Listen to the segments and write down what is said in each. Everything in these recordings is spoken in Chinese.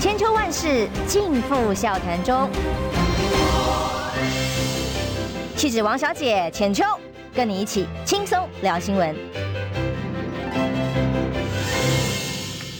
千秋万世尽付笑谈中。气质王小姐浅秋，跟你一起轻松聊新闻。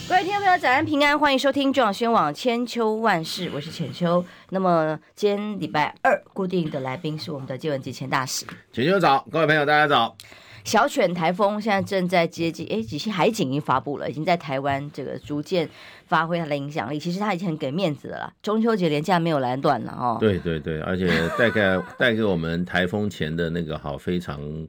各位听众朋友，早安平安，欢迎收听中广宣网千秋万世，我是浅秋。那么今天礼拜二，固定的来宾是我们的接吻节前大使。浅秋早，各位朋友大家早。小犬台风现在正在接近，哎，其实海警已经发布了，已经在台湾这个逐渐发挥他的影响力。其实他已经很给面子了啦，中秋节连假没有来断了哦。对对对，而且带给 带给我们台风前的那个好非常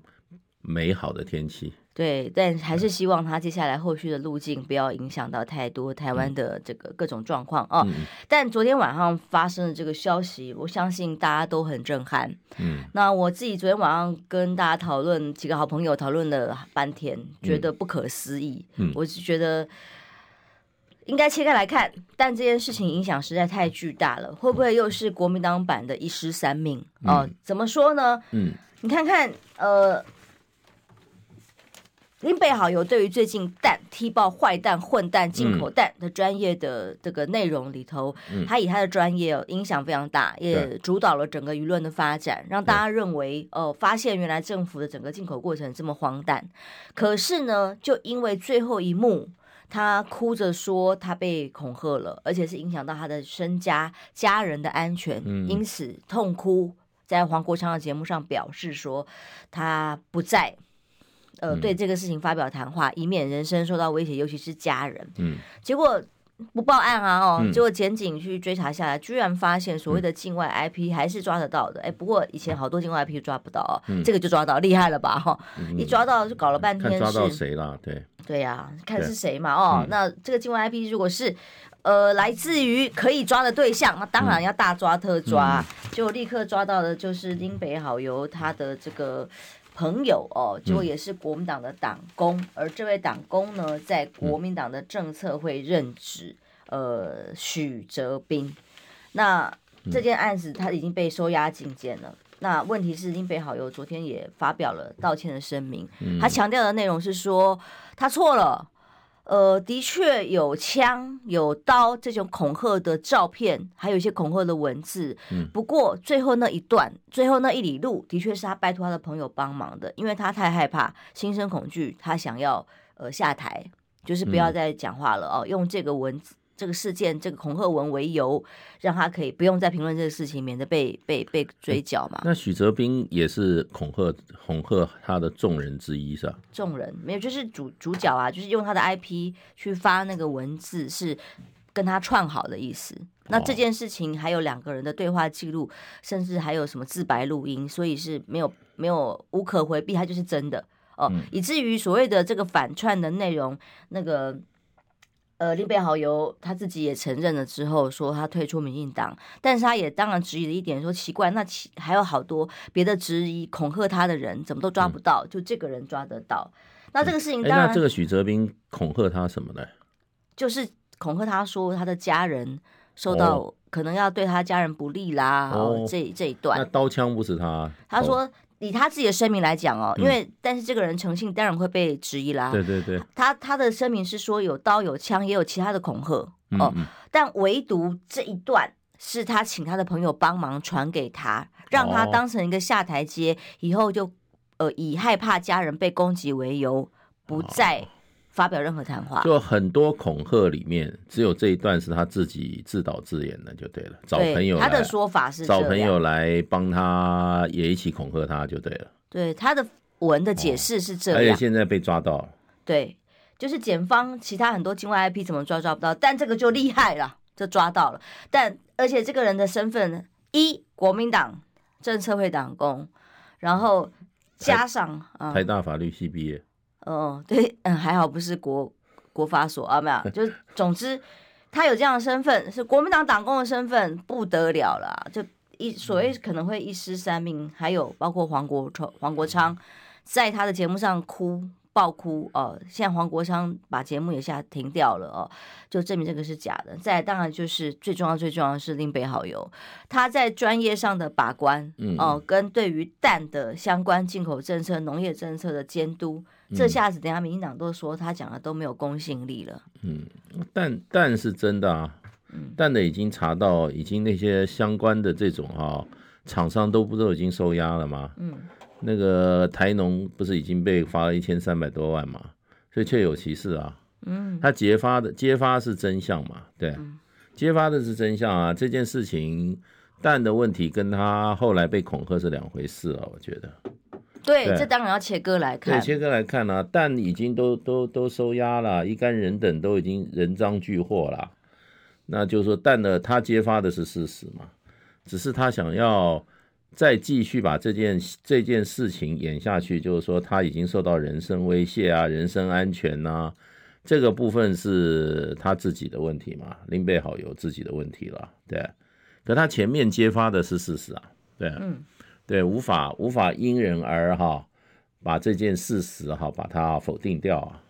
美好的天气。对，但还是希望他接下来后续的路径不要影响到太多台湾的这个各种状况啊。嗯、但昨天晚上发生的这个消息，我相信大家都很震撼。嗯，那我自己昨天晚上跟大家讨论，几个好朋友讨论了半天，觉得不可思议。嗯，我是觉得应该切开来看，但这件事情影响实在太巨大了，会不会又是国民党版的一尸三命？哦、呃，怎么说呢？嗯，你看看，呃。林北好友对于最近蛋踢爆坏蛋、混蛋、进口蛋的专业的这个内容里头，嗯、他以他的专业影响非常大，也主导了整个舆论的发展，让大家认为哦，发现原来政府的整个进口过程这么荒诞。可是呢，就因为最后一幕，他哭着说他被恐吓了，而且是影响到他的身家、家人的安全，因此痛哭，在黄国昌的节目上表示说他不在。呃，对这个事情发表谈话，以免人身受到威胁，尤其是家人。嗯，结果不报案啊，哦，结果检警去追查下来，居然发现所谓的境外 IP 还是抓得到的。哎，不过以前好多境外 IP 抓不到哦，这个就抓到，厉害了吧？哈，一抓到就搞了半天，抓到谁了？对，对呀，看是谁嘛？哦，那这个境外 IP 如果是呃来自于可以抓的对象，那当然要大抓特抓，就立刻抓到的就是林北好游他的这个。朋友哦，就也是国民党的党工，嗯、而这位党工呢，在国民党的政策会任职。嗯、呃，许哲斌，那这件案子他已经被收押进监了。嗯、那问题是，林北好友昨天也发表了道歉的声明，嗯、他强调的内容是说他错了。呃，的确有枪有刀这种恐吓的照片，还有一些恐吓的文字。嗯，不过最后那一段，最后那一里路，的确是他拜托他的朋友帮忙的，因为他太害怕，心生恐惧，他想要呃下台，就是不要再讲话了哦，用这个文字。这个事件，这个恐吓文为由，让他可以不用再评论这个事情，免得被被被追缴嘛。那许哲斌也是恐吓恐吓他的众人之一是吧？众人没有，就是主主角啊，就是用他的 IP 去发那个文字，是跟他串好的意思。那这件事情还有两个人的对话记录，甚至还有什么自白录音，所以是没有没有无可回避，他就是真的哦，嗯、以至于所谓的这个反串的内容，那个。呃，林北好友他自己也承认了之后，说他退出民进党，但是他也当然质疑了一点，说奇怪，那其还有好多别的质疑恐吓他的人，怎么都抓不到，嗯、就这个人抓得到。那这个事情当然，那这个许哲斌恐吓他什么呢？就是恐吓他说他的家人受到、哦、可能要对他家人不利啦，哦，这这一段。那刀枪不是他，他说。以他自己的声明来讲哦，因为但是这个人诚信当然会被质疑啦。对对对，他他的声明是说有刀有枪也有其他的恐吓哦，但唯独这一段是他请他的朋友帮忙传给他，让他当成一个下台阶，以后就呃以害怕家人被攻击为由不再。发表任何谈话，就很多恐吓里面，只有这一段是他自己自导自演的，就对了。找朋友，他的说法是找朋友来帮他，也一起恐吓他，就对了。对，他的文的解释是这样。而且现在被抓到了。对，就是检方其他很多境外 IP 怎么抓抓不到，但这个就厉害了，就抓到了。但而且这个人的身份，一国民党政策会党工，然后加上台大法律系毕业。哦，对，嗯，还好不是国国法所啊，没有，就 总之他有这样的身份，是国民党党工的身份，不得了了，就一所谓可能会一尸三命，还有包括黄国昌，黄国昌在他的节目上哭。爆哭哦！现在黄国昌把节目也下停掉了哦，就证明这个是假的。再当然就是最重要、最重要的是林北好友，他在专业上的把关，嗯哦，跟对于蛋的相关进口政策、农业政策的监督，嗯、这下子等下民进党都说他讲的都没有公信力了。嗯，蛋蛋是真的啊，蛋的已经查到，已经那些相关的这种哈、哦、厂商都不都已经收押了吗？嗯，那个台农不是已经被罚了一千三百多万嘛？所以确有其事啊。嗯，他揭发的揭发是真相嘛？对，揭发的是真相啊。这件事情蛋的问题跟他后来被恐吓是两回事啊，我觉得。对，这当然要切割来看。对，切割来看呢、啊，蛋已经都都都收押了，一干人等都已经人赃俱获了。那就是说，蛋的他揭发的是事实嘛，只是他想要再继续把这件这件事情演下去，就是说他已经受到人身威胁啊，人身安全呐、啊，这个部分是他自己的问题嘛，林北好有自己的问题了，对。可他前面揭发的是事实啊，对，嗯。对，无法无法因人而哈，把这件事实哈把它否定掉啊。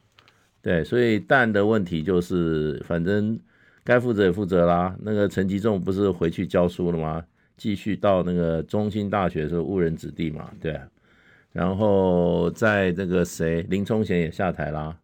对，所以蛋的问题就是，反正该负责也负责啦。那个陈吉仲不是回去教书了吗？继续到那个中兴大学是误人子弟嘛？对。然后在那个谁林冲贤也下台啦，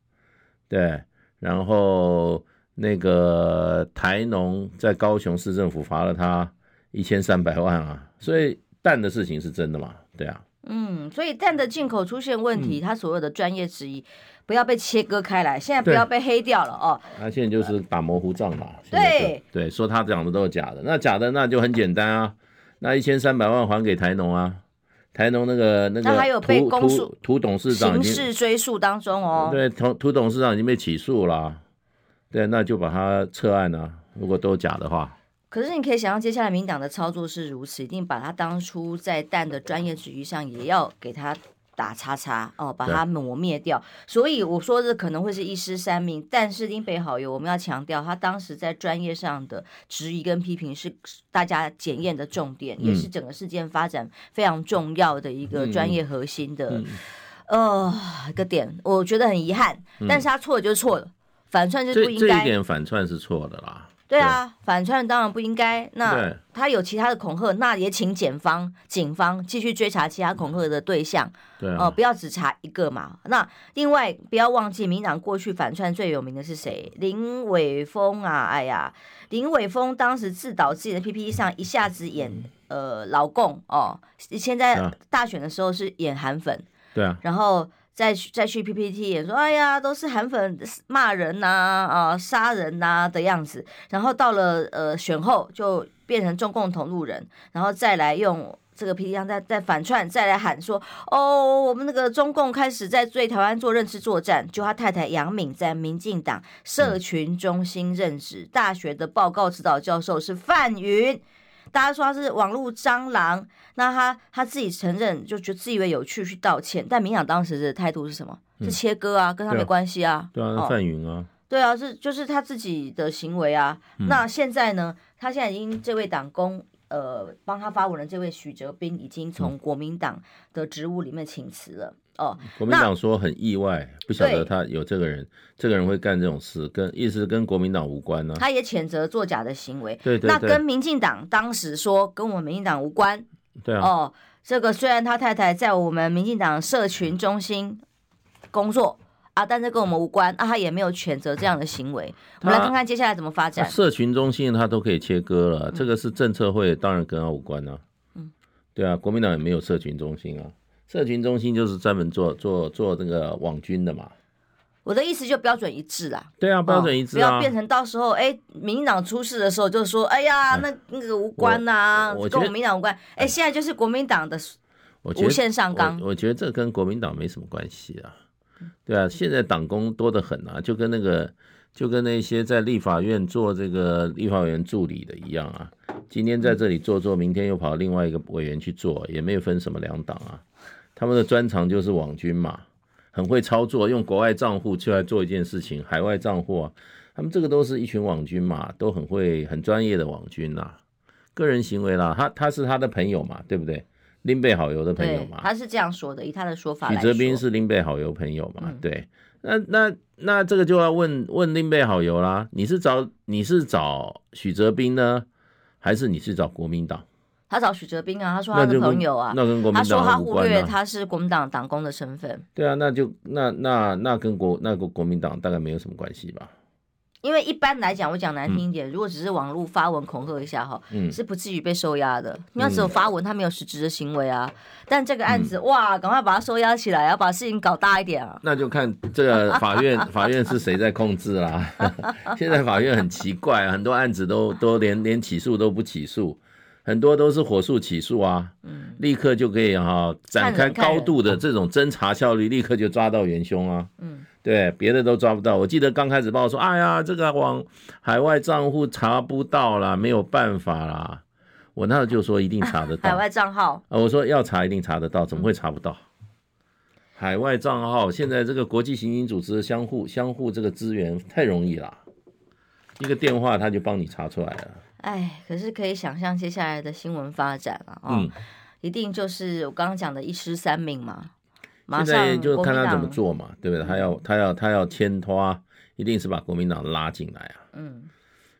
对。然后那个台农在高雄市政府罚了他一千三百万啊，所以。蛋的事情是真的嘛？对啊，嗯，所以蛋的进口出现问题，他、嗯、所有的专业质疑不要被切割开来，现在不要被黑掉了哦。他现在就是打模糊仗嘛。对对，说他讲的都是假的，那假的那就很简单啊，那一千三百万还给台农啊，台农那个那个，那还有被公诉，涂董事长刑事追诉当中哦。对，涂涂董事长已经被起诉了，对，那就把他撤案啊，如果都假的话。可是你可以想象，接下来民党的操作是如此，一定把他当初在蛋的专业质疑上也要给他打叉叉哦，把它抹灭掉。所以我说这可能会是一尸三命。但是英北好友，我们要强调，他当时在专业上的质疑跟批评是大家检验的重点，嗯、也是整个事件发展非常重要的一个专业核心的、嗯嗯、呃一个点。我觉得很遗憾，但是他错了就是错了，反串就是不应该。这一点反串是错的啦。对啊，对反串当然不应该。那他有其他的恐吓，那也请检方、警方继续追查其他恐吓的对象。对哦、啊呃，不要只查一个嘛。那另外不要忘记，民党过去反串最有名的是谁？林伟峰啊！哎呀，林伟峰当时自导自己的 PPT 上一下子演呃老共哦，现在大选的时候是演韩粉。对啊。然后。再去再去 PPT 也说，哎呀，都是韩粉骂人呐啊，杀、呃、人呐、啊、的样子，然后到了呃选后就变成中共同路人，然后再来用这个 PPT 上再再反串，再来喊说，哦，我们那个中共开始在对台湾做认知作战，就他太太杨敏在民进党社群中心任职，嗯、大学的报告指导教授是范云。大家说他是网络蟑螂，那他他自己承认，就觉得自以为有趣去道歉。但民进党当时的态度是什么？是切割啊，跟他没关系啊。对啊，范云啊。对啊，是就是他自己的行为啊。嗯、那现在呢？他现在已经这位党工，呃，帮他发文的这位许哲斌，已经从国民党的职务里面请辞了。哦，国民党说很意外，不晓得他有这个人，这个人会干这种事，跟意思跟国民党无关呢、啊。他也谴责作假的行为。对，对对。那跟民进党当时说跟我们民进党无关。对啊。哦，这个虽然他太太在我们民进党社群中心工作啊，但是跟我们无关啊，他也没有谴责这样的行为。我们来看看接下来怎么发展。社群中心他都可以切割了，嗯、这个是政策会，当然跟他无关啊。嗯。对啊，国民党也没有社群中心啊。社群中心就是专门做做做那个网军的嘛。我的意思就标准一致啦。对啊，标准一致啊，不要变成到时候哎，民进党出事的时候就说，哎呀，那那个无关呐，跟我们民党无关。哎，现在就是国民党的无限上纲。我觉得这跟国民党没什么关系啊。对啊，现在党工多得很啊，就跟那个就跟那些在立法院做这个立法委员助理的一样啊。今天在这里做做，明天又跑另外一个委员去做，也没有分什么两党啊。他们的专长就是网军嘛，很会操作，用国外账户出来做一件事情，海外账户啊，他们这个都是一群网军嘛，都很会、很专业的网军呐。个人行为啦，他他是他的朋友嘛，对不对？林北好友的朋友嘛，他是这样说的，以他的说法来说，许哲斌是林北好友朋友嘛，嗯、对。那那那这个就要问问林北好友啦，你是找你是找许哲斌呢，还是你是找国民党？他找许哲斌啊，他说他的朋友啊，那跟国民党他说他忽略他是国民党党工的身份。对啊，那就那那那跟国那个国民党大概没有什么关系吧？因为一般来讲，我讲难听一点，嗯、如果只是网络发文恐吓一下哈，嗯、是不至于被收押的。你要只有发文，他没有实质的行为啊。但这个案子，嗯、哇，赶快把他收押起来，要把事情搞大一点啊。那就看这个 法院，法院是谁在控制啦。现在法院很奇怪，很多案子都都连连起诉都不起诉，很多都是火速起诉啊，嗯、立刻就可以哈展开高度的这种侦查效率，立刻就抓到元凶啊。嗯。对，别的都抓不到。我记得刚开始报说，哎呀，这个往海外账户查不到啦，没有办法啦。我那时候就说一定查得到。海外账号啊，我说要查一定查得到，怎么会查不到？海外账号现在这个国际刑警组织相互相互这个资源太容易了，一个电话他就帮你查出来了。哎，可是可以想象接下来的新闻发展了啊，哦、嗯，一定就是我刚刚讲的一尸三命嘛。现在就看他怎么做嘛，对不对？他要他要他要牵拖，一定是把国民党拉进来啊。嗯，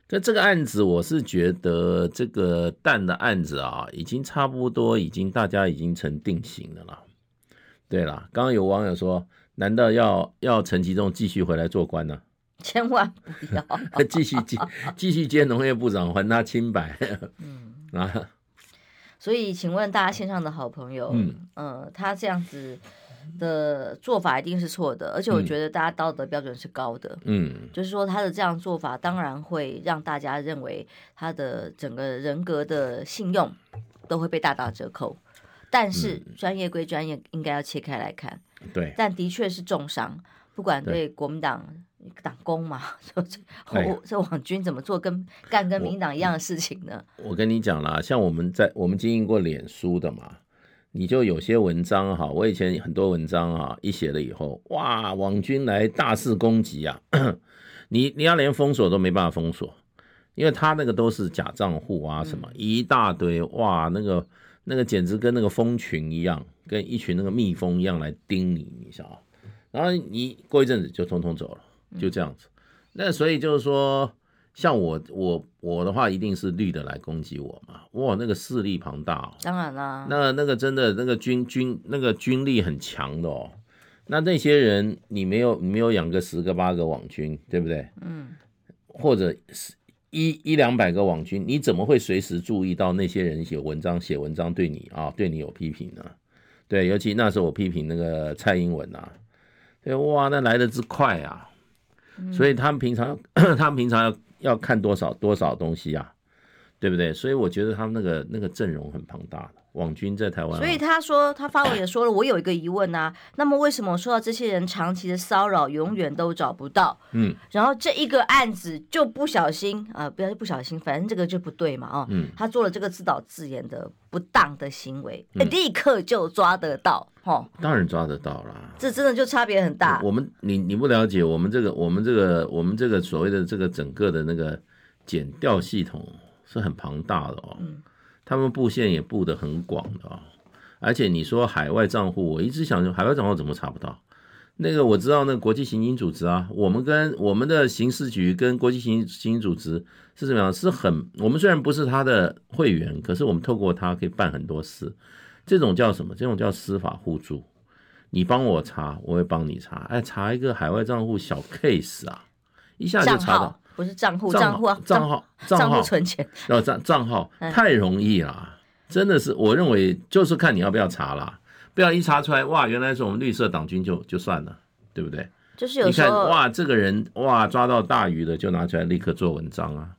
这这个案子，我是觉得这个蛋的案子啊，已经差不多，已经大家已经成定型了啦。对啦，刚刚有网友说，难道要要陈其仲继续回来做官呢？千万不要，继续接继续接农业部长，还他清白。嗯。啊，所以请问大家线上的好朋友，嗯呃，他这样子。的做法一定是错的，而且我觉得大家道德标准是高的，嗯，就是说他的这样做法当然会让大家认为他的整个人格的信用都会被大打折扣，但是专业归专业，应该要切开来看，对，但的确是重伤，不管对国民党党工嘛，说这这网军怎么做跟干跟民进党一样的事情呢？我，我跟你讲啦，像我们在我们经营过脸书的嘛。你就有些文章哈，我以前很多文章哈，一写了以后，哇，网军来大肆攻击啊，你你要连封锁都没办法封锁，因为他那个都是假账户啊，什么一大堆，哇，那个那个简直跟那个蜂群一样，跟一群那个蜜蜂一样来叮你，你晓得，然后你过一阵子就通通走了，就这样子，那所以就是说。像我我我的话，一定是绿的来攻击我嘛？哇，那个势力庞大哦，当然啦，那那个真的那个军军那个军力很强的哦。那那些人，你没有你没有养个十个八个网军，对不对？嗯，或者是一一两百个网军，你怎么会随时注意到那些人写文章写文章对你啊对你有批评呢？对，尤其那时候我批评那个蔡英文啊，对哇，那来的之快啊，所以他们平常 他们平常要。要看多少多少东西啊，对不对？所以我觉得他们那个那个阵容很庞大的网军在台湾。所以他说他发文也说了，我有一个疑问啊，那么为什么说到这些人长期的骚扰，永远都找不到？嗯，然后这一个案子就不小心啊、呃，不要不小心，反正这个就不对嘛，哦，嗯，他做了这个自导自演的不当的行为，嗯、立刻就抓得到，哦，当然抓得到啦，这真的就差别很大。我们你你不了解我们这个我们这个我们这个所谓的这个整个的那个检调系统是很庞大的哦，嗯，他们布线也布得很广的哦，而且你说海外账户，我一直想说海外账户怎么查不到？那个我知道，那个国际刑警组织啊，我们跟我们的刑事局跟国际刑刑警组织是怎么样？是很，我们虽然不是他的会员，可是我们透过他可以办很多事。这种叫什么？这种叫司法互助。你帮我查，我会帮你查。哎，查一个海外账户小 case 啊，一下就查到。不是账户，账户账号账号存钱。要 账账号太容易了，真的是，我认为就是看你要不要查啦。不要一查出来，哇，原来是我们绿色党军就就算了，对不对？就是有时候，你看，哇，这个人哇抓到大鱼了，就拿出来立刻做文章啊。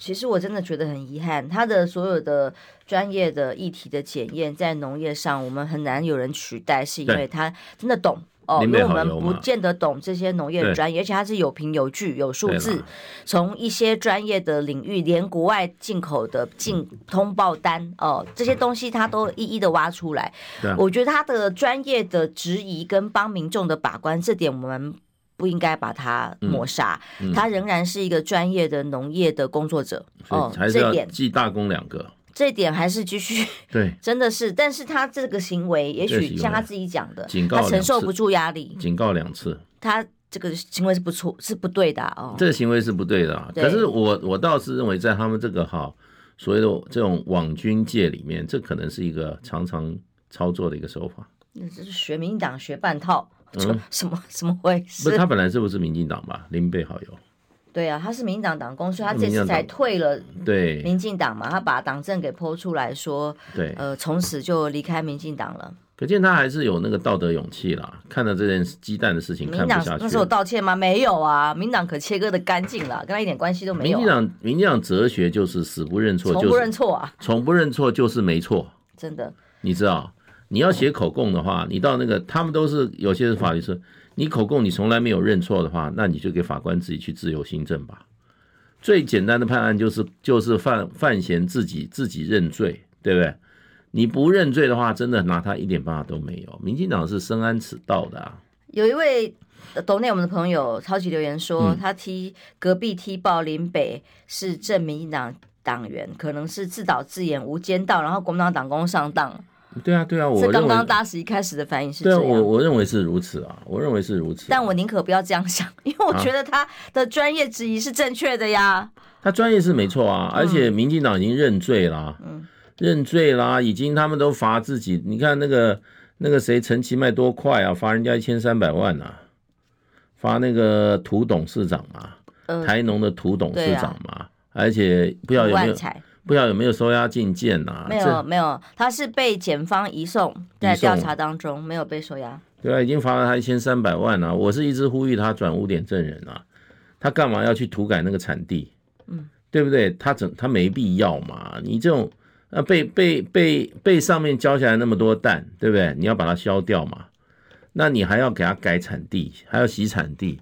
其实我真的觉得很遗憾，他的所有的专业的议题的检验，在农业上我们很难有人取代，是因为他真的懂。哦，因为我们不见得懂这些农业专业，而且它是有凭有据、有数字，从一些专业的领域，连国外进口的进通报单哦，这些东西它都一一的挖出来。我觉得他的专业的质疑跟帮民众的把关，这点我们不应该把它抹杀。他仍然是一个专业的农业的工作者哦，这点记大功两个。这点还是继续 对，真的是，但是他这个行为，也许像他自己讲的，他承受不住压力，警告两次，他这个行为是不错，是不对的哦。这个行为是不对的，啊，可是我我倒是认为，在他们这个哈所谓的这种网军界里面，这可能是一个常常操作的一个手法。那这是学民进党学半套，嗯，什么什么回事？不是他本来是不是民进党吧？林贝好友。对啊，他是民进党党工，所以他这次才退了。对，民进党嘛，他把党政给剖出来说，对，呃，从此就离开民进党了。可见他还是有那个道德勇气啦。看到这件鸡蛋的事情，看不下去。那是有道歉吗？没有啊，民党可切割的干净了，跟他一点关系都没有、啊。民进党，民进党哲学就是死不认错，从不认错啊，从不认错就是没错。真的，你知道，你要写口供的话，你到那个他们都是有些是法律是，你口供你从来没有认错的话，那你就给法官自己去自由心证吧。最简单的判案就是就是犯范闲自己自己认罪，对不对？你不认罪的话，真的拿他一点办法都没有。民进党是深谙此道的啊。有一位抖内我们的朋友超级留言说，嗯、他踢隔壁踢爆林北是正民进党党员，可能是自导自演无间道，然后国民党党工上当。对啊，对啊，我刚刚大使一开始的反应是这样，对我我认为是如此啊，我认为是如此啊。但我宁可不要这样想，因为我觉得他的专业质疑是正确的呀。啊、他专业是没错啊，而且民进党已经认罪啦，嗯，认罪啦，已经他们都罚自己。你看那个那个谁陈其迈多快啊，罚人家一千三百万啊，罚那个涂董事长嘛，呃、台农的涂董事长嘛，啊、而且不知道有没有。不知道有没有收押禁见呐、啊？没有，没有，他是被检方移送，在调查当中没有被收押。对啊，已经罚了他一千三百万了、啊。我是一直呼吁他转污点证人啊，他干嘛要去涂改那个产地？嗯，对不对？他整他没必要嘛。你这种啊，被被被被上面浇下来那么多蛋，对不对？你要把它消掉嘛？那你还要给他改产地，还要洗产地。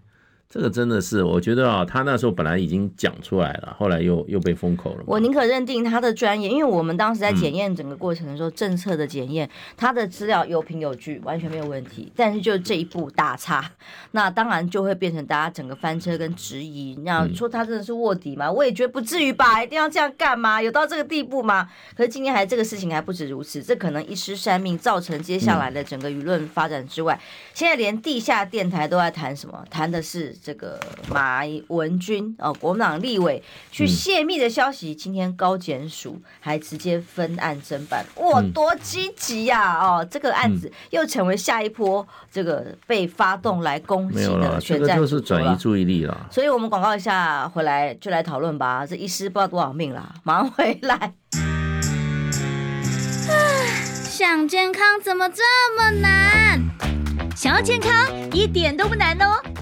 这个真的是，我觉得啊，他那时候本来已经讲出来了，后来又又被封口了。我宁可认定他的专业，因为我们当时在检验整个过程的时候，嗯、政策的检验，他的资料有凭有据，完全没有问题。但是就这一步大差，那当然就会变成大家整个翻车跟质疑。你要说他真的是卧底吗？我也觉得不至于吧，一定要这样干吗？有到这个地步吗？可是今天还这个事情还不止如此，这可能一失三命，造成接下来的整个舆论发展之外，嗯、现在连地下电台都在谈什么？谈的是。这个马文君哦，国民党立委去泄密的消息，今天高检署还直接分案侦办，哇，多积极呀！哦，这个案子又成为下一波这个被发动来攻击的选战，就是转移注意力了。所以我们广告一下，回来就来讨论吧。这一尸不知道多少命了，马上回来。想健康怎么这么难？想要健康一点都不难哦。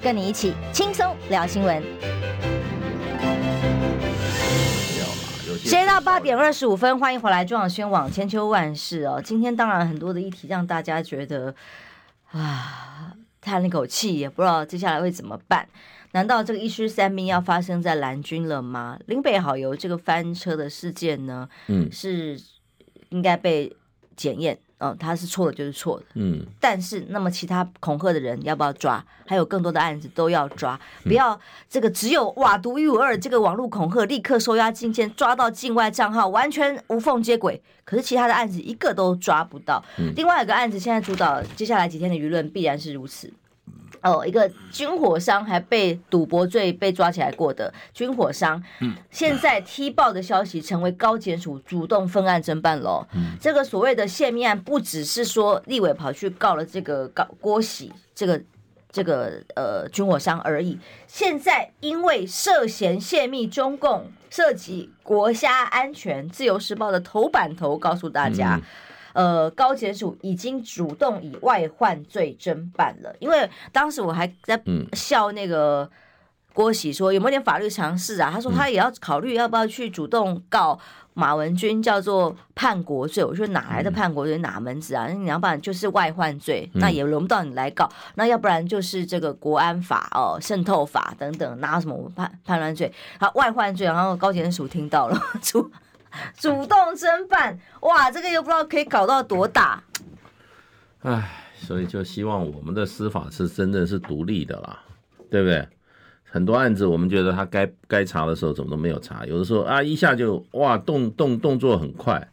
跟你一起轻松聊新闻。时间到八点二十五分，欢迎回来中央宣网千秋万世哦。今天当然很多的议题让大家觉得啊，叹了一口气，也不知道接下来会怎么办。难道这个一尸三命要发生在蓝军了吗？林北好油这个翻车的事件呢？嗯，是应该被检验。嗯，他是错的，就是错的。嗯，但是那么其他恐吓的人要不要抓？还有更多的案子都要抓，不要这个只有瓦独一无二，这个网络恐吓立刻收押禁见，抓到境外账号完全无缝接轨。可是其他的案子一个都抓不到。嗯，另外有个案子现在主导接下来几天的舆论必然是如此。哦，一个军火商还被赌博罪被抓起来过的军火商，嗯，现在踢爆的消息成为高检署主动分案侦办喽。嗯，这个所谓的泄密案，不只是说立委跑去告了这个告郭喜这个这个呃军火商而已，现在因为涉嫌泄密中共，涉及国家安全，自由时报的头版头告诉大家。嗯呃，高检署已经主动以外患罪侦办了，因为当时我还在笑那个郭喜说有没有点法律常识啊？他说他也要考虑要不要去主动告马文君，叫做叛国罪。我说哪来的叛国罪？哪门子啊？那你要不然就是外患罪，那也轮不到你来告。那要不然就是这个国安法哦、渗透法等等，哪有什么叛叛乱罪？好，外患罪，然后高检署听到了出。主动侦办，哇，这个又不知道可以搞到多大。唉，所以就希望我们的司法是真的是独立的啦，对不对？很多案子我们觉得他该该查的时候怎么都没有查，有的时候啊一下就哇动动动作很快，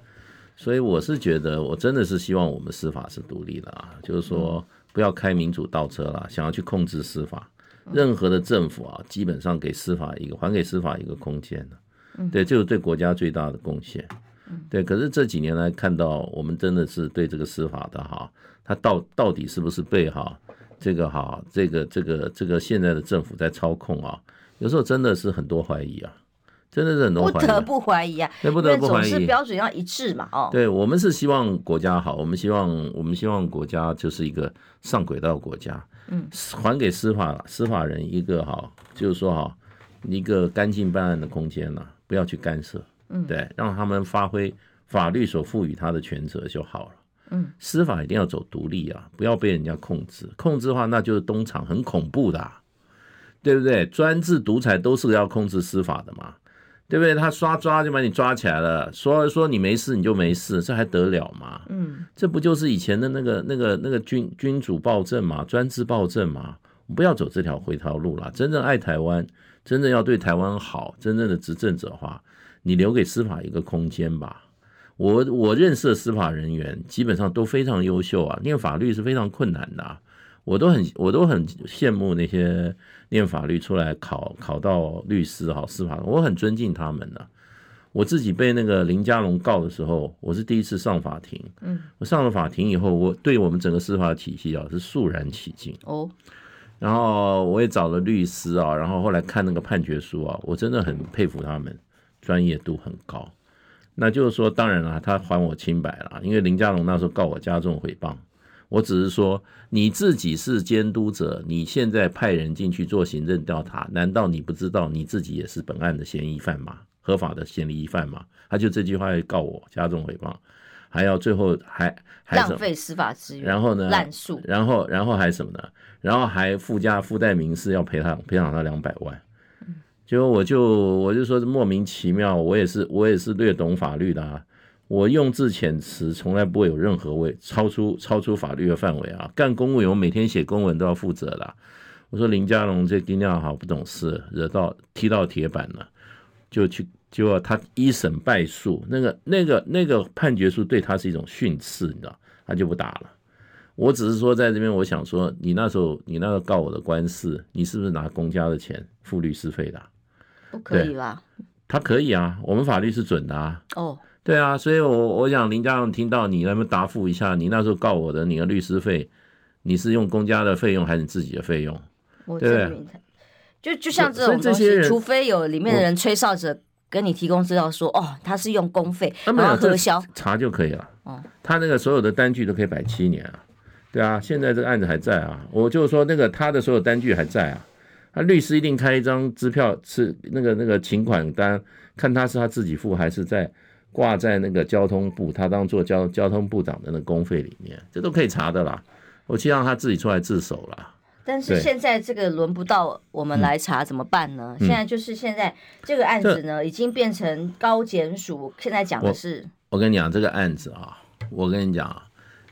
所以我是觉得我真的是希望我们司法是独立的啊，就是说不要开民主倒车了，想要去控制司法，任何的政府啊，基本上给司法一个还给司法一个空间对，就是对国家最大的贡献。对，可是这几年来看到，我们真的是对这个司法的哈，它到到底是不是被哈这个哈这个这个这个现在的政府在操控啊？有时候真的是很多怀疑啊，真的是很多怀疑，不得不怀疑啊，对，不得不怀疑，总是标准要一致嘛，哦，对，我们是希望国家好，我们希望我们希望国家就是一个上轨道国家，嗯，还给司法司法人一个哈，就是说哈一个干净办案的空间了，不要去干涉。嗯，对，让他们发挥法律所赋予他的权责就好了。嗯，司法一定要走独立啊，不要被人家控制。控制的话，那就是东厂很恐怖的啊，对不对？专制独裁都是要控制司法的嘛，对不对？他刷抓就把你抓起来了，说说你没事你就没事，这还得了吗？嗯，这不就是以前的那个那个那个君君主暴政嘛，专制暴政嘛？不要走这条回头路了。真正爱台湾，真正要对台湾好，真正的执政者的话。你留给司法一个空间吧。我我认识的司法人员基本上都非常优秀啊，念法律是非常困难的啊。我都很我都很羡慕那些念法律出来考考到律师哈，司法我很尊敬他们的。我自己被那个林佳龙告的时候，我是第一次上法庭。嗯，我上了法庭以后，我对我们整个司法体系啊是肃然起敬哦。然后我也找了律师啊，然后后来看那个判决书啊，我真的很佩服他们。专业度很高，那就是说，当然了，他还我清白了，因为林佳龙那时候告我加重诽谤，我只是说你自己是监督者，你现在派人进去做行政调查，难道你不知道你自己也是本案的嫌疑犯吗？合法的嫌疑犯吗？他就这句话要告我加重诽谤，还要最后还还浪费司法资源，然后呢，滥诉，然后然后还什么呢？然后还附加附带民事要赔他赔偿他两百万。结果我就我就说是莫名其妙，我也是我也是略懂法律的啊，我用字遣词从来不会有任何位超出超出法律的范围啊。干公务员，我每天写公文都要负责的。我说林佳龙这丁亮好不懂事，惹到踢到铁板了，就去就要他一审败诉，那个那个那个判决书对他是一种训斥，你知道，他就不打了。我只是说在这边，我想说，你那时候你那个告我的官司，你是不是拿公家的钱付律师费的？不可以吧，他可以啊，我们法律是准的啊。哦，对啊，所以我，我我想林佳龙听到你能不能答复一下，你那时候告我的你的律师费，你是用公家的费用还是你自己的费用？我这边就就像这种东西，除非有里面的人吹哨者跟你提供资料说，哦，他是用公费，然后核销查就可以了。哦，他那个所有的单据都可以摆七年啊。对啊，现在这个案子还在啊，我就说那个他的所有单据还在啊。他律师一定开一张支票，是那个那个请款单，看他是他自己付还是在挂在那个交通部，他当做交交通部长的那个公费里面，这都可以查的啦。我希望他自己出来自首了。但是现在这个轮不到我们来查，怎么办呢？嗯、现在就是现在这个案子呢，已经变成高检署现在讲的是我。我跟你讲这个案子啊，我跟你讲啊，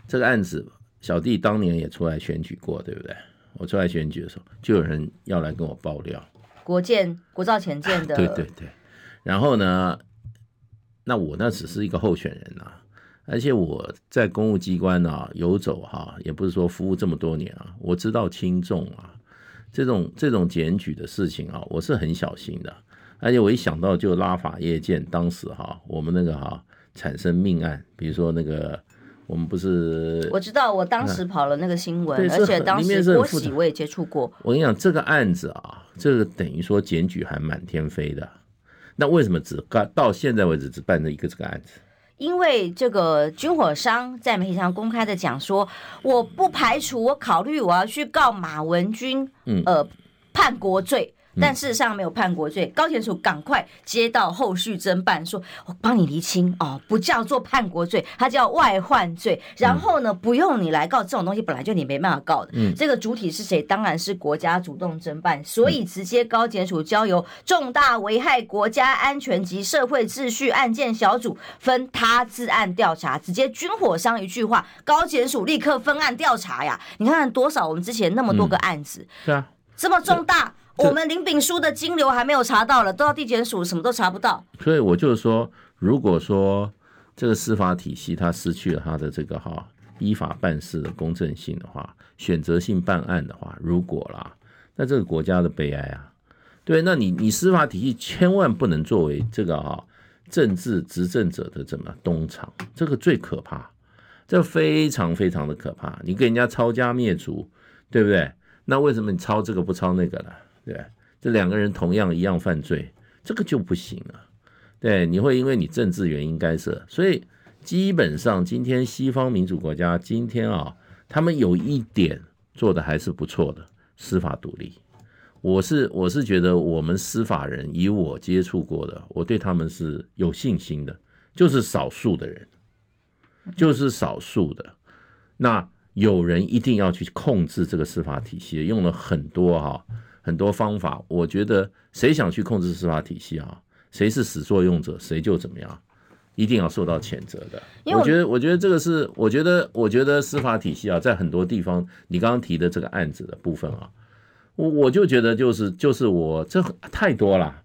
这个案子小弟当年也出来选举过，对不对？我出来选举的时候，就有人要来跟我爆料，国建国造前建的，对对对。然后呢，那我那只是一个候选人呐，而且我在公务机关啊游走哈，也不是说服务这么多年啊，我知道轻重啊，这种这种检举的事情啊，我是很小心的。而且我一想到就拉法叶舰当时哈，我们那个哈产生命案，比如说那个。我们不是，我知道，我当时跑了那个新闻，而且当时郭喜我也接触过。我跟你讲，这个案子啊，这个等于说检举还满天飞的，那为什么只干到现在为止只办了一个这个案子？因为这个军火商在媒体上公开的讲说，我不排除我考虑我要去告马文君，嗯，呃，叛国罪。但事实上没有叛国罪，高检署赶快接到后续侦办，说我帮你厘清哦，不叫做叛国罪，它叫外患罪。然后呢，不用你来告这种东西，本来就你没办法告的。嗯，这个主体是谁？当然是国家主动侦办，所以直接高检署交由重大危害国家安全及社会秩序案件小组分他自案调查，直接军火商一句话，高检署立刻分案调查呀。你看看多少我们之前那么多个案子，是啊，这么重大。我们林炳书的金流还没有查到了，都要地检署，什么都查不到。所以我就是说，如果说这个司法体系它失去了它的这个哈依法办事的公正性的话，选择性办案的话，如果啦，那这个国家的悲哀啊，对，那你你司法体系千万不能作为这个哈政治执政者的怎么东厂，这个最可怕，这非常非常的可怕。你给人家抄家灭族，对不对？那为什么你抄这个不抄那个呢？对，这两个人同样一样犯罪，这个就不行了。对，你会因为你政治原因干涉，所以基本上今天西方民主国家今天啊，他们有一点做的还是不错的，司法独立。我是我是觉得我们司法人以我接触过的，我对他们是有信心的，就是少数的人，就是少数的那。有人一定要去控制这个司法体系，用了很多哈很多方法。我觉得谁想去控制司法体系啊，谁是始作俑者，谁就怎么样，一定要受到谴责的。我觉得，我觉得这个是，我觉得，我觉得司法体系啊，在很多地方，你刚刚提的这个案子的部分啊，我我就觉得就是就是我这太多了，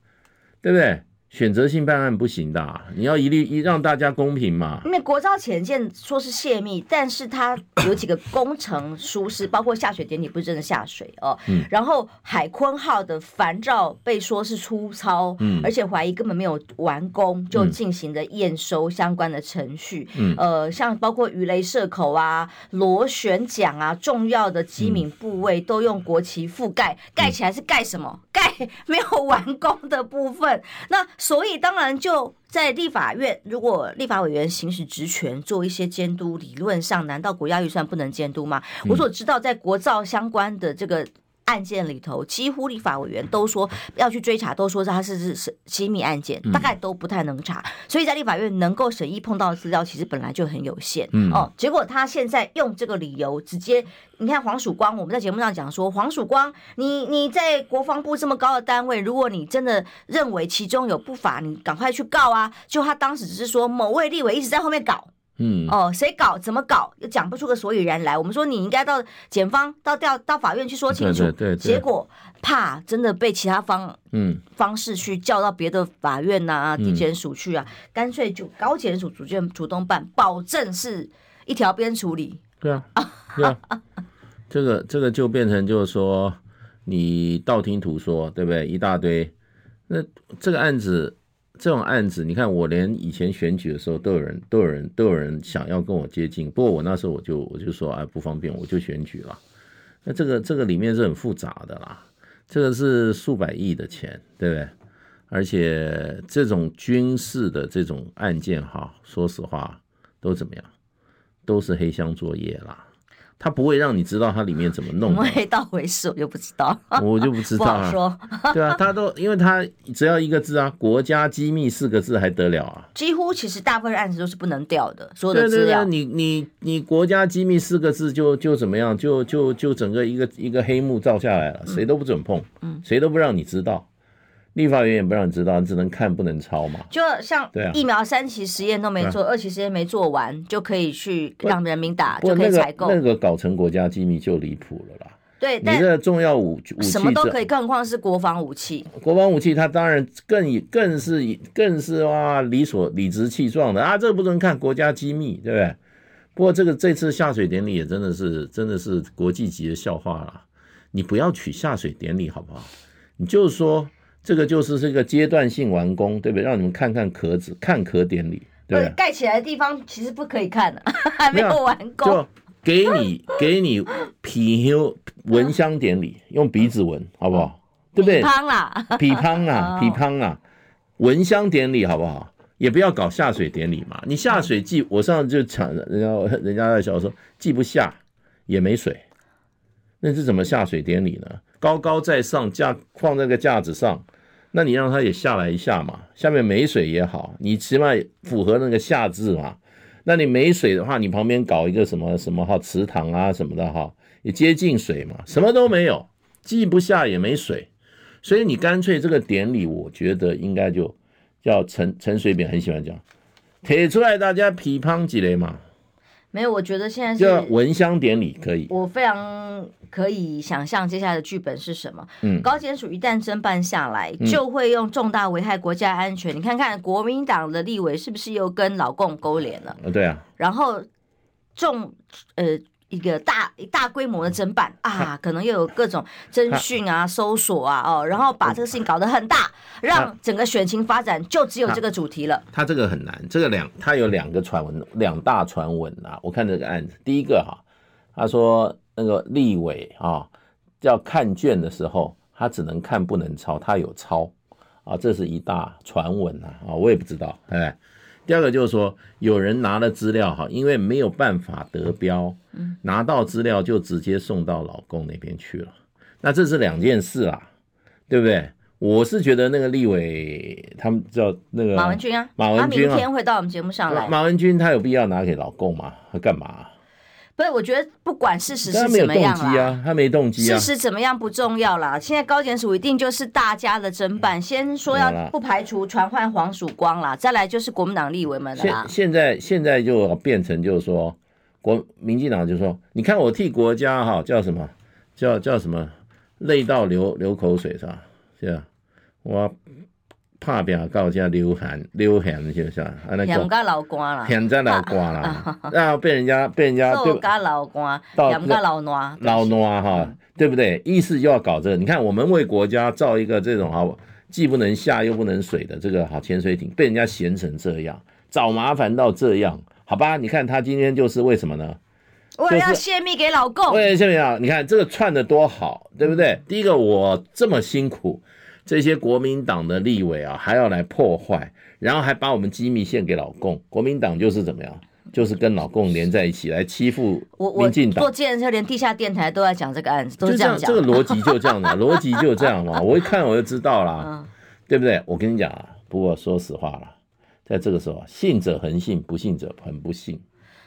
对不对？选择性办案不行的，啊，你要一律一让大家公平嘛。因为国造潜舰说是泄密，但是它有几个工程疏失，包括下水典礼不是真的下水哦。嗯。然后海鲲号的帆罩被说是粗糙，嗯，而且怀疑根本没有完工就进行的验收相关的程序。嗯。呃，像包括鱼雷射口啊、螺旋桨啊，重要的机敏部位都用国旗覆盖，盖起来是盖什么？盖没有完工的部分。那所以当然就在立法院，如果立法委员行使职权做一些监督，理论上难道国家预算不能监督吗？我所知道，在国造相关的这个。案件里头，几乎立法委员都说要去追查，都说他是是是机密案件，大概都不太能查。所以在立法院能够审议碰到的资料，其实本来就很有限。嗯哦，结果他现在用这个理由直接，你看黄曙光，我们在节目上讲说，黄曙光，你你在国防部这么高的单位，如果你真的认为其中有不法，你赶快去告啊！就他当时只是说某位立委一直在后面搞。嗯哦，谁搞怎么搞，又讲不出个所以然来。我们说你应该到检方到调到法院去说清楚。对对对。结果怕真的被其他方嗯方式去叫到别的法院呐、啊、地检署去啊，干脆就高检署主卷主动办，保证是一条边处理。对啊，对啊，这个这个就变成就是说你道听途说，对不对？一大堆，那这个案子。这种案子，你看，我连以前选举的时候都有人、都有人、都有人想要跟我接近。不过我那时候我就我就说，哎，不方便，我就选举了。那这个这个里面是很复杂的啦，这个是数百亿的钱，对不对？而且这种军事的这种案件，哈，说实话都怎么样，都是黑箱作业啦。他不会让你知道它里面怎么弄，怎么黑道回事，我就不知道，我就不知道啊。说，对啊，他都因为他只要一个字啊，国家机密四个字还得了啊？几乎其实大部分案子都是不能调的，所有的资料。你你你国家机密四个字就就怎么样？就就就整个一个一个黑幕罩下来了，谁都不准碰，嗯，谁都不让你知道。立法院也不让你知道，你只能看不能抄嘛。就像疫苗三期实验都没做，二期实验没做完，就可以去让人民打，就可以采购。那个搞成国家机密就离谱了啦。对，你这重要武武器什么都可以，更何况是国防武器。国防武器，它当然更更是更是哇理所理直气壮的啊，这个不能看国家机密，对不对？不过这个这次下水典礼也真的是真的是国际级的笑话了。你不要取下水典礼好不好？你就是说。这个就是这个阶段性完工，对不对？让你们看看壳子，看壳典礼，对不对？盖起来的地方其实不可以看的，还没有完工。就给你 给你皮香闻香典礼，用鼻子闻，好不好？对不对？皮香啦，皮香啊，皮香啊，闻香典礼好不好？也不要搞下水典礼嘛。你下水既，我上次就抢人家，人家在笑说，既不下也没水，那是怎么下水典礼呢？高高在上架放在个架子上。那你让他也下来一下嘛，下面没水也好，你起码符合那个下字嘛。那你没水的话，你旁边搞一个什么什么哈池塘啊什么的哈，也接近水嘛，什么都没有，既不下也没水，所以你干脆这个典礼，我觉得应该就叫陈陈水扁很喜欢讲，贴出来大家批判几类嘛。没有，我觉得现在是就闻香典礼可以。我非常可以想象接下来的剧本是什么。嗯，高检署一旦侦办下来，就会用重大危害国家安全。嗯、你看看国民党的立委是不是又跟老共勾连了？对啊。然后重呃。一个大大规模的侦办啊，可能又有各种侦讯啊、搜索啊，哦，然后把这个事情搞得很大，让整个选情发展就只有这个主题了。他这个很难，这个两他有两个传闻，两大传闻啊。我看这个案子，第一个哈，他说那个立委啊，要看卷的时候，他只能看不能抄，他有抄啊，这是一大传闻啊，啊，我也不知道，哎。第二个就是说，有人拿了资料哈，因为没有办法得标，拿到资料就直接送到老公那边去了。那这是两件事啊，对不对？我是觉得那个立委他们叫那个马文君啊，马文君啊，他明天会到我们节目上来。马文君他有必要拿给老公吗？他干嘛？不是，我觉得不管事实是怎么样啊，他没动机啊。事实怎么样不重要啦。现在高检署一定就是大家的侦办，先说要不排除传唤黄曙光啦，再来就是国民党立委们啦。现现在现在就变成就是说，国民进党就说，你看我替国家哈叫什么叫叫什么累到流流口水是吧？是啊？我。怕病到这流汗流汗就是 啊，那个咸老瓜啦，咸在老瓜啦，然后被人家被人家就加老瓜，咸加老暖老暖哈，对不对？意思就要搞这个。你看，我们为国家造一个这种哈，既不能下又不能水的这个好潜水艇，被人家嫌成这样，找麻烦到这样，好吧？你看他今天就是为什么呢？我要泄密给老公。为什么呀？你看这个串的多好，对不对？第一个，我这么辛苦。这些国民党的立委啊，还要来破坏，然后还把我们机密献给老共。国民党就是怎么样，就是跟老共连在一起来欺负民进党。做建设，连地下电台都在讲这个案子，都是这样讲。这个逻辑就这样的，逻辑就这样嘛。我一看我就知道啦，嗯、对不对？我跟你讲啊，不过说实话了，在这个时候，信者恒信，不信者很不信。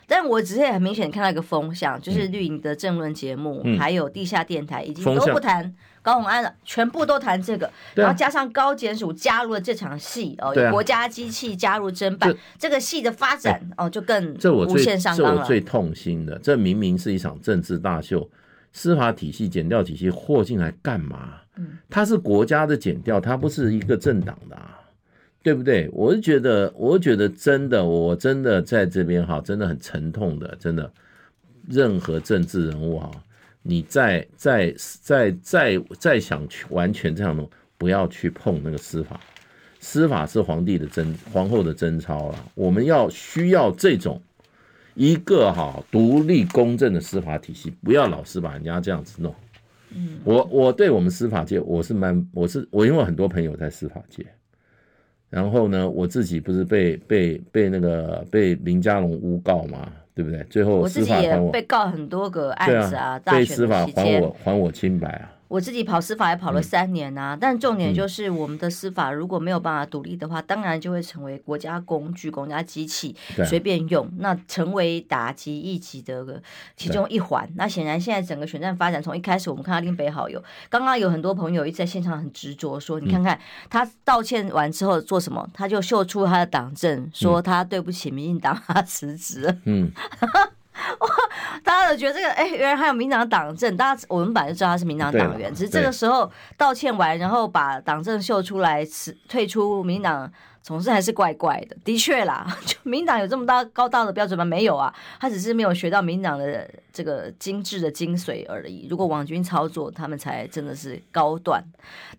但我只是很明显看到一个风向，就是绿营的政论节目，嗯、还有地下电台，已经都不谈高虹安了，全部都谈这个。啊、然后加上高检署加入了这场戏哦，有国家机器加入侦办，这，这个戏的发展哦，就更无限上纲了。这我最痛心的，这明明是一场政治大秀，司法体系、检调体系和进来干嘛？嗯，它是国家的检调，它不是一个政党的啊。对不对？我是觉得，我觉得真的，我真的在这边哈，真的很沉痛的，真的。任何政治人物哈，你再再再再再想去完全这样弄，不要去碰那个司法。司法是皇帝的贞皇后的贞操了。我们要需要这种一个哈独立公正的司法体系，不要老是把人家这样子弄。嗯，我我对我们司法界，我是蛮我是我因为很多朋友在司法界。然后呢，我自己不是被被被那个被林佳龙诬告嘛，对不对？最后司法还我，我自己也被告很多个案子啊，啊被司法还我还我清白啊。我自己跑司法也跑了三年呐、啊，嗯、但重点就是我们的司法如果没有办法独立的话，嗯、当然就会成为国家工具、国家机器，随便用，那成为打击异己的其中一环。那显然现在整个选战发展，从一开始我们看到林北好友，刚刚有很多朋友一直在现场很执着说，你看看他道歉完之后做什么，他就秀出他的党证，说他对不起民进党，他辞职。嗯。哇！大家都觉得这个，哎，原来还有民党党政，大家我们本来就知道他是民党党员，只是这个时候道歉完，然后把党政秀出来，辞退出民党。总是还是怪怪的，的确啦，就民党有这么大高大的标准吗？没有啊，他只是没有学到民党的这个精致的精髓而已。如果网军操作，他们才真的是高段。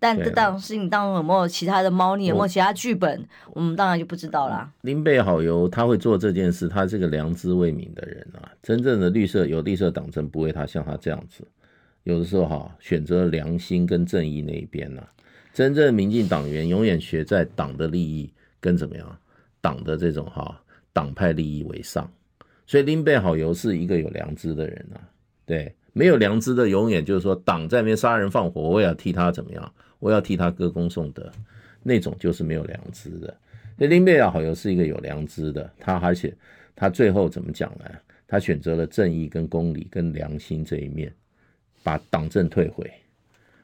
但这档事情当中有没有其他的猫腻，有没有其他剧本，我，我们当然就不知道啦。林北好友他会做这件事，他是个良知未泯的人啊。真正的绿色有绿色党政，不会他像他这样子，有的时候哈选择良心跟正义那一边呢、啊。真正民进党员永远学在党的利益跟怎么样，党的这种哈党派利益为上，所以林北好游是一个有良知的人啊，对，没有良知的永远就是说党在那边杀人放火，我也要替他怎么样，我要替他歌功颂德，那种就是没有良知的。所以林北好游是一个有良知的，他而且他最后怎么讲呢？他选择了正义跟公理跟良心这一面，把党政退回。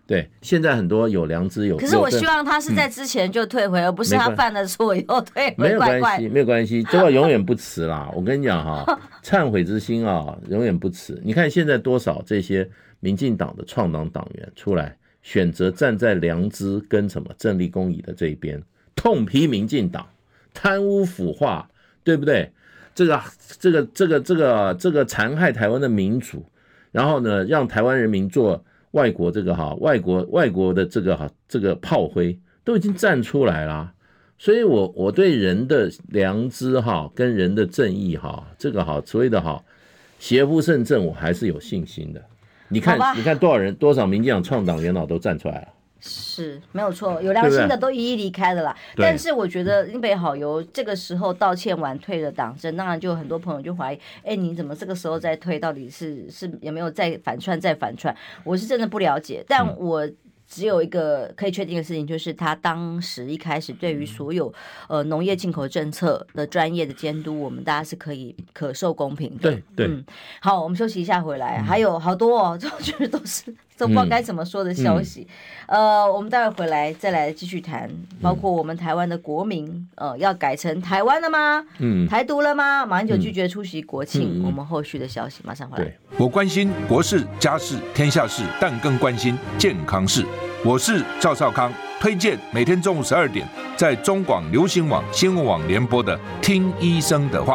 对，现在很多有良知有。可是我希望他是在之前就退回，嗯、而不是他犯了错以后退回。没有关系，没有关系，这个永远不迟啦。我跟你讲哈，忏悔之心啊，永远不迟。你看现在多少这些民进党的创党党员出来，选择站在良知跟什么正立公义的这一边，痛批民进党贪污腐化，对不对？这个这个这个这个这个残害台湾的民主，然后呢，让台湾人民做外国这个哈外国外国的这个哈这个炮灰，都已经站出来了。所以我我对人的良知哈跟人的正义哈这个哈所谓的哈邪不胜正，我还是有信心的。你看你看多少人多少民进党创党元老都站出来了。是没有错，有良心的都一一离开了啦。对对，但是我觉得林北好游这个时候道歉完退了党证，当然就很多朋友就怀疑，哎，你怎么这个时候再退？到底是是有没有再反串再反串？我是真的不了解，但我。嗯只有一个可以确定的事情，就是他当时一开始对于所有呃农业进口政策的专业的监督，我们大家是可以可受公平的。对对、嗯，好，我们休息一下，回来还有好多哦，这就是都是。都不知道该怎么说的消息，呃，我们待会回来再来继续谈，包括我们台湾的国民，呃，要改成台湾了吗？嗯，台独了吗？马英九拒绝出席国庆，嗯、我们后续的消息马上回来。我关心国事、家事、天下事，但更关心健康事。我是赵少康，推荐每天中午十二点在中广流行网、新闻网联播的《听医生的话》。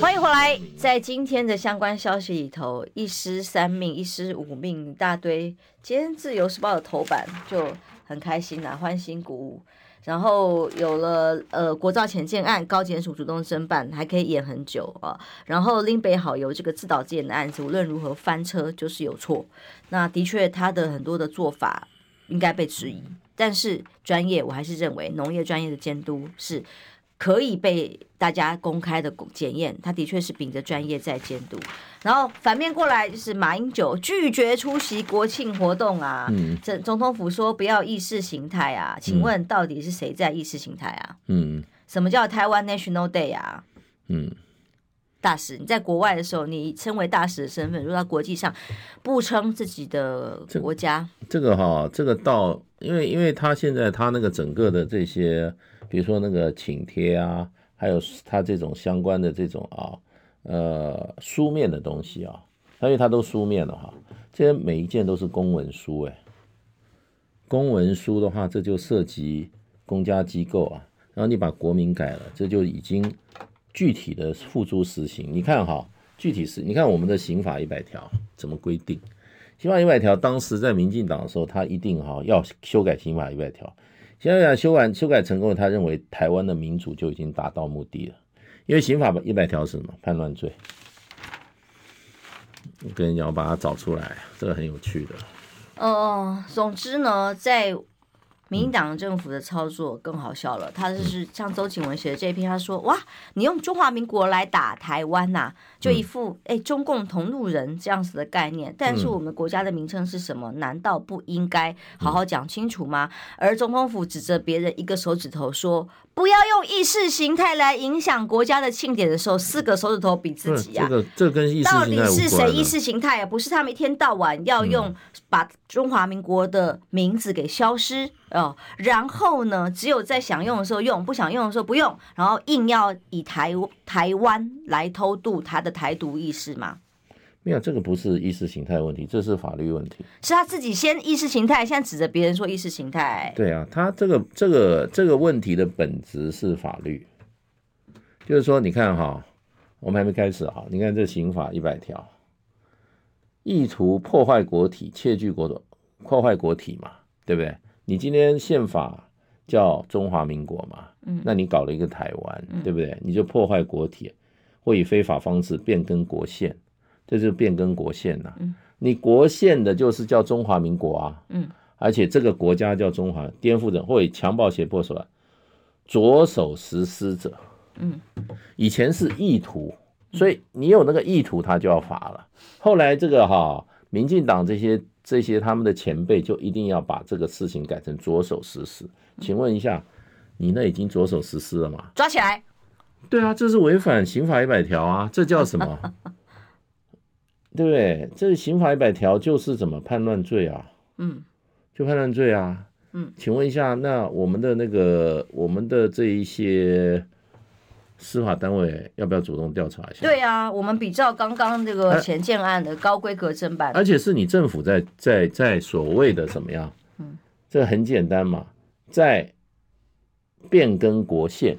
欢迎回来，在今天的相关消息里头，一尸三命，一尸五命，一大堆。今天《自由时报》的头版就很开心呐、啊，欢欣鼓舞。然后有了呃国造潜舰案，高检署主动侦办，还可以演很久啊。然后林北好游这个自导自演的案子，无论如何翻车就是有错。那的确他的很多的做法应该被质疑，但是专业我还是认为农业专业的监督是。可以被大家公开的检验，他的确是秉着专业在监督。然后反面过来就是马英九拒绝出席国庆活动啊，这、嗯、总统府说不要意识形态啊，请问到底是谁在意识形态啊？嗯，什么叫台湾 National Day 啊？嗯，大使你在国外的时候，你称为大使的身份，如果到国际上不称自己的国家，这个哈，这个到因为因为他现在他那个整个的这些。比如说那个请帖啊，还有他这种相关的这种啊，呃，书面的东西啊，因为他都书面的哈，这些每一件都是公文书哎，公文书的话，这就涉及公家机构啊，然后你把国名改了，这就已经具体的付诸实行。你看哈，具体是，你看我们的刑法一百条怎么规定？刑法一百条当时在民进党的时候，他一定哈要修改刑法一百条。现在修完修改成功，他认为台湾的民主就已经达到目的了，因为刑法一百条是什么？叛乱罪。我跟你讲，我把它找出来，这个很有趣的。哦，总之呢，在。民进党政府的操作更好笑了，他就是像周景文写的这一篇，他说：“哇，你用中华民国来打台湾呐、啊，就一副哎、欸、中共同路人这样子的概念。但是我们国家的名称是什么？难道不应该好好讲清楚吗？”而总统府指着别人一个手指头说。不要用意识形态来影响国家的庆典的时候，四个手指头比自己啊！这个这跟意识形态到底是谁意识形态啊？不是他们一天到晚要用把中华民国的名字给消失哦，然后呢，只有在想用的时候用，不想用的时候不用，然后硬要以台台湾来偷渡他的台独意识吗？没有，这个不是意识形态问题，这是法律问题。是他自己先意识形态，现在指着别人说意识形态。对啊，他这个这个这个问题的本质是法律，就是说，你看哈，我们还没开始哈，你看这刑法一百条，意图破坏国体、窃据国土、破坏国体嘛，对不对？你今天宪法叫中华民国嘛，嗯，那你搞了一个台湾，嗯、对不对？你就破坏国体，或以非法方式变更国宪。这就是变更国线了、啊，你国线的就是叫中华民国啊，嗯，而且这个国家叫中华，颠覆者或以强暴胁迫手段着手实施者，嗯，以前是意图，所以你有那个意图，他就要罚了。后来这个哈，民进党这些这些他们的前辈就一定要把这个事情改成着手实施。请问一下，你那已经着手实施了吗？抓起来。对啊，这是违反刑法一百条啊，这叫什么？对不对？这刑法一百条就是怎么叛乱罪啊？嗯，就叛乱罪啊。嗯，请问一下，那我们的那个我们的这一些司法单位要不要主动调查一下？对啊，我们比照刚刚这个前建案的高规格侦办，而且是你政府在在在所谓的怎么样？嗯，这很简单嘛，在变更国宪。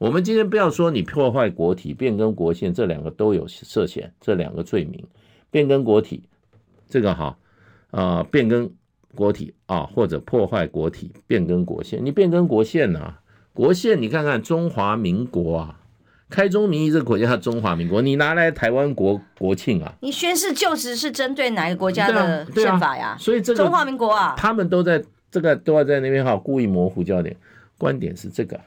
嗯，我们今天不要说你破坏国体、变更国宪，这两个都有涉嫌这两个罪名。变更国体，这个哈啊、呃，变更。国体啊，或者破坏国体，变更国宪。你变更国宪呐、啊？国宪你看看中华民国啊，开宗明义这个国家叫中华民国，你拿来台湾国国庆啊？你宣誓就职是针对哪个国家的宪法呀？啊啊、所以这个中华民国啊，他们都在这个都要在那边哈，故意模糊焦点。观点是这个，嗯，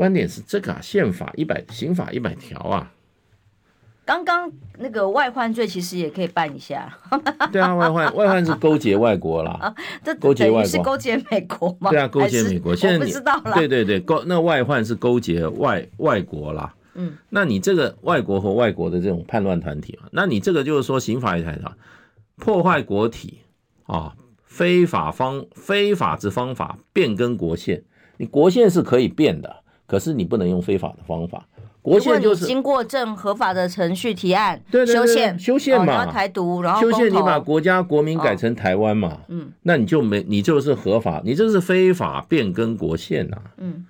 观点是这个啊，宪法一百，刑法一百条啊。刚刚那个外患罪其实也可以办一下，对啊，外患外患是勾结外国啦，啊 这勾结外国是勾结美国吗？对啊，勾结美国。现在你不知道了。对对对，勾那外患是勾结外外国啦。嗯，那你这个外国和外国的这种叛乱团体嘛，那你这个就是说刑法一条破坏国体啊，非法方非法之方法变更国宪，你国宪是可以变的，可是你不能用非法的方法。国宪就是经过正合法的程序提案，对对对修宪修宪嘛，台独，然后修宪，你把国家国民改成台湾嘛，嗯，那你就没你就是合法，你这是非法变更国宪呐，嗯，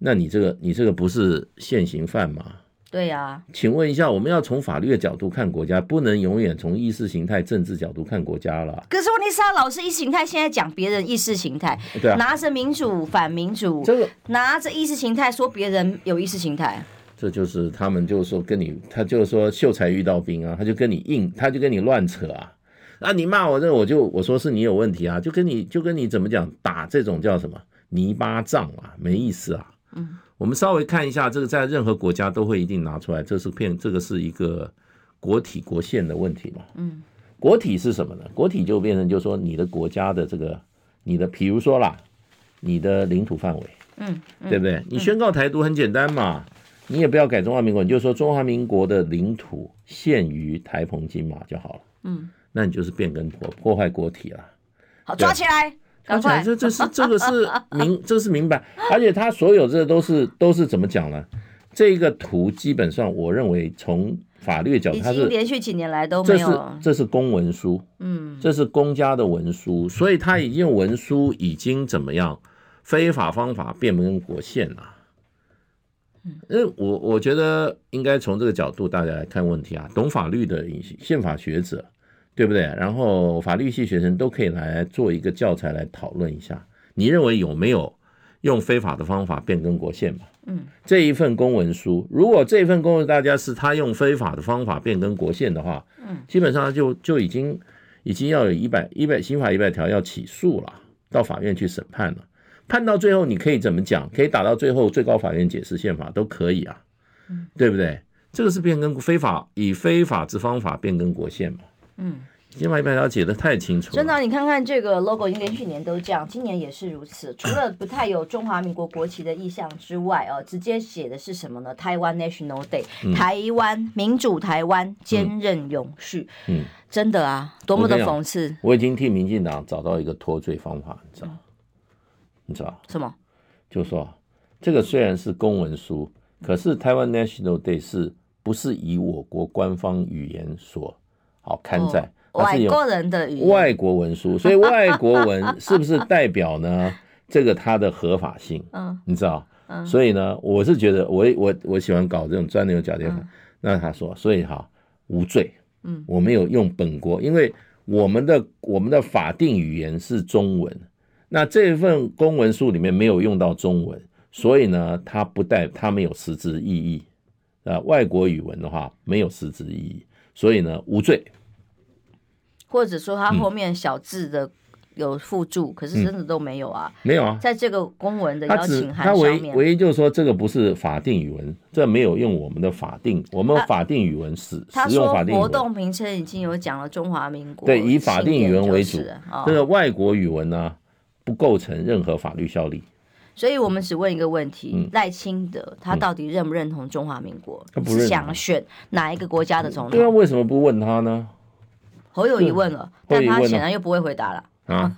那你这个你这个不是现行犯吗？对呀，请问一下，我们要从法律的角度看国家，不能永远从意识形态、政治角度看国家了。可是问题是，他老是意识形态，现在讲别人意识形态，对啊，拿着民主反民主，这个拿着意识形态说别人有意识形态。这就是他们就是说跟你，他就是说秀才遇到兵啊，他就跟你硬，他就跟你乱扯啊，啊你骂我这我就我说是你有问题啊，就跟你就跟你怎么讲打这种叫什么泥巴仗啊，没意思啊。嗯，我们稍微看一下这个，在任何国家都会一定拿出来，这是骗这个是一个国体国宪的问题嘛。嗯，国体是什么呢？国体就变成就是说你的国家的这个你的，比如说啦，你的领土范围，嗯，对不对？你宣告台独很简单嘛。你也不要改中华民国，你就说中华民国的领土限于台澎金马就好了。嗯，那你就是变更破破坏国体了。好，抓起来，赶快。这这是这个是明，这是明白。而且他所有这都是都是怎么讲呢？这个图基本上，我认为从法律角度，它是连续几年来都没有。这是这是公文书，嗯，这是公家的文书，所以他已经文书已经怎么样？非法方法变更国宪了。因为我我觉得应该从这个角度大家来看问题啊，懂法律的宪法学者，对不对？然后法律系学生都可以来做一个教材来讨论一下，你认为有没有用非法的方法变更国宪嘛？嗯，这一份公文书，如果这份公文大家是他用非法的方法变更国宪的话，嗯，基本上就就已经已经要有一百一百刑法一百条要起诉了，到法院去审判了。判到最后，你可以怎么讲？可以打到最后，最高法院解释宪法都可以啊，嗯，对不对？这个是变更非法，以非法之方法变更国宪嘛，嗯，宪法一百条写得太清楚了。真的，你看看这个 logo，已经连续年都这样，今年也是如此。除了不太有中华民国国旗的意象之外，哦，直接写的是什么呢？台湾 National Day，台湾民主，台湾坚韧永续。嗯，真的啊，多么的讽刺！我已经替民进党找到一个脱罪方法，你知道。你知道什么？就说这个虽然是公文书，可是台湾 National Day 是不是以我国官方语言所好刊载？外国人的语言，外国文书，所以外国文 是不是代表呢？这个它的合法性？嗯，你知道？嗯，所以呢，我是觉得我我我喜欢搞这种钻牛角尖。那他说，所以哈无罪。嗯，我没有用本国，因为我们的我们的法定语言是中文。那这份公文书里面没有用到中文，所以呢，它不带它没有实质意义，啊，外国语文的话没有实质意义，所以呢无罪，或者说他后面小字的有附注，嗯、可是真的都没有啊，没有啊，在这个公文的邀请函上面，他唯唯一就是说这个不是法定语文，这没有用我们的法定，我们法定语文使使用法定语文。活动名称已经有讲了中华民国，对，以法定语文为主，这个外国语文呢不构成任何法律效力。所以我们只问一个问题：赖、嗯、清德他到底认不认同中华民国？他不认，想选哪一个国家的总统？对啊，为什么不问他呢？侯友宜问了，但他显然又不会回答了啊！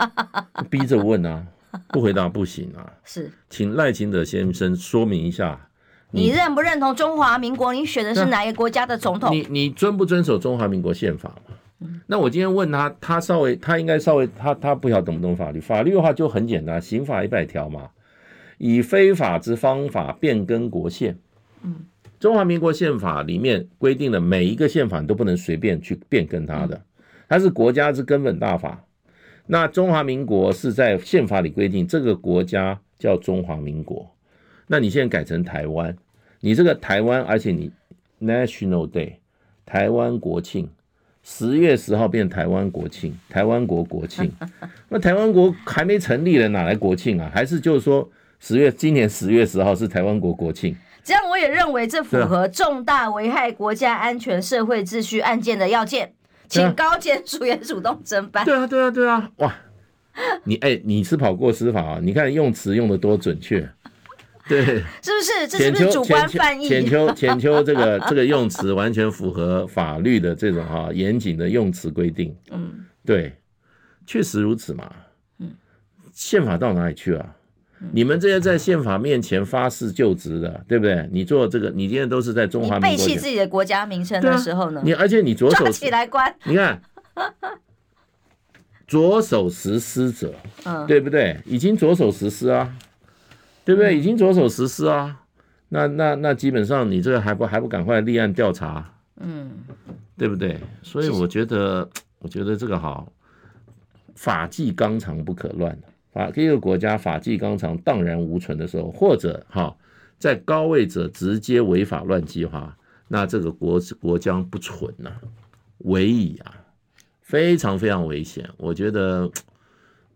逼着问啊，不回答不行啊！是，请赖清德先生说明一下你，你认不认同中华民国？你选的是哪一个国家的总统？你你遵不遵守中华民国宪法嘛？嗯、那我今天问他，他稍微他应该稍微他他不晓得懂不懂法律？法律的话就很简单，刑法一百条嘛。以非法之方法变更国宪，嗯，中华民国宪法里面规定的每一个宪法都不能随便去变更它的，它是国家之根本大法。那中华民国是在宪法里规定这个国家叫中华民国，那你现在改成台湾，你这个台湾，而且你 National Day 台湾国庆，十月十号变台湾国庆，台湾国国庆，那台湾国还没成立了，哪来国庆啊？还是就是说？十月，今年十月十号是台湾国国庆，这样我也认为这符合重大危害国家安全、社会秩序案件的要件，请高检署也主动侦办。对啊，对啊，对啊，哇，你哎，你是跑过司法啊？你看用词用的多准确，对，是不是？这是不是主观翻译？浅秋，浅秋，这个 这个用词完全符合法律的这种哈严谨的用词规定。嗯，对，确实如此嘛。嗯，宪法到哪里去了？你们这些在宪法面前发誓就职的，对不对？你做这个，你今天都是在中华民国背弃自己的国家名称的时候呢？啊、你而且你左手 起来关，你看 左手实施者，嗯，对不对？已经左手实施啊，对不对？已经左手实施啊，那那那基本上你这个还不还不赶快立案调查，嗯，对不对？所以我觉得，我觉得这个好，法纪纲常不可乱。法一个国家法纪纲常荡然无存的时候，或者哈在高位者直接违法乱纪哈，那这个国国将不存呐、危矣啊，非常非常危险，我觉得。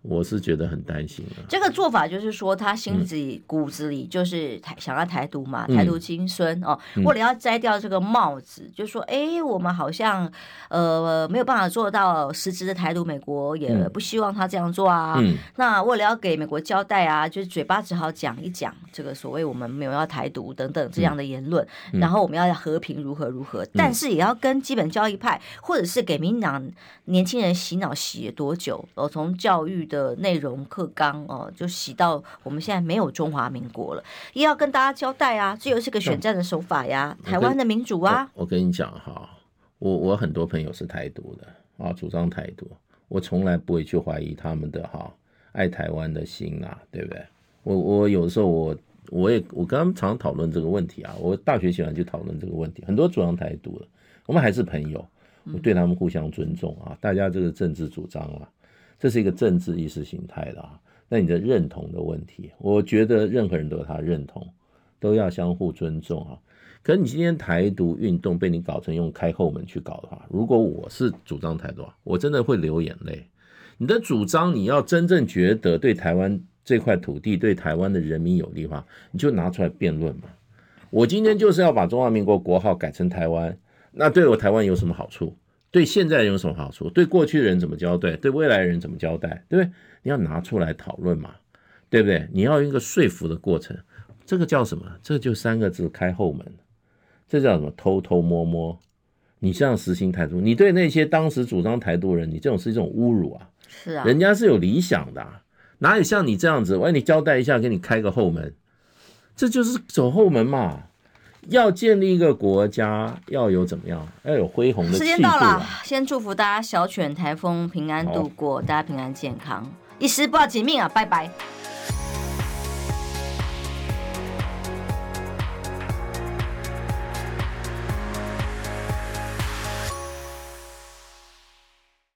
我是觉得很担心的。这个做法就是说，他心里骨子里就是台想要台独嘛，台独金孙哦。为了要摘掉这个帽子，就说哎，我们好像呃没有办法做到实质的台独，美国也不希望他这样做啊。那为了要给美国交代啊，就是嘴巴只好讲一讲这个所谓我们没有要台独等等这样的言论，然后我们要和平如何如何，但是也要跟基本教义派或者是给民进党年轻人洗脑洗了多久？哦，从教育的。的内容课纲哦，就洗到我们现在没有中华民国了，也要跟大家交代啊，这又是个选战的手法呀。台湾的民主啊，我跟你讲哈，我我很多朋友是台独的啊，主张台独，我从来不会去怀疑他们的哈爱台湾的心啊，对不对？我我有时候我我也我跟他们常常讨论这个问题啊，我大学喜欢去讨论这个问题，很多主张台独的，我们还是朋友，我对他们互相尊重啊，大家这个政治主张啊。这是一个政治意识形态的啊，那你的认同的问题，我觉得任何人都有他认同，都要相互尊重啊。可是你今天台独运动被你搞成用开后门去搞的话，如果我是主张台独，我真的会流眼泪。你的主张你要真正觉得对台湾这块土地、对台湾的人民有利的话，你就拿出来辩论嘛。我今天就是要把中华民国国号改成台湾，那对我台湾有什么好处？对现在人有什么好处？对过去的人怎么交代？对未来人怎么交代？对不对？你要拿出来讨论嘛，对不对？你要一个说服的过程，这个叫什么？这就三个字：开后门。这叫什么？偷偷摸摸。你这样实行台独，你对那些当时主张台独人，你这种是一种侮辱啊！是啊，人家是有理想的，哪有像你这样子？我给你交代一下，给你开个后门，这就是走后门嘛。要建立一个国家，要有怎么样？要有恢宏的。时间到了，先祝福大家小犬台风平安度过，大家平安健康，一时不要紧命啊！拜拜。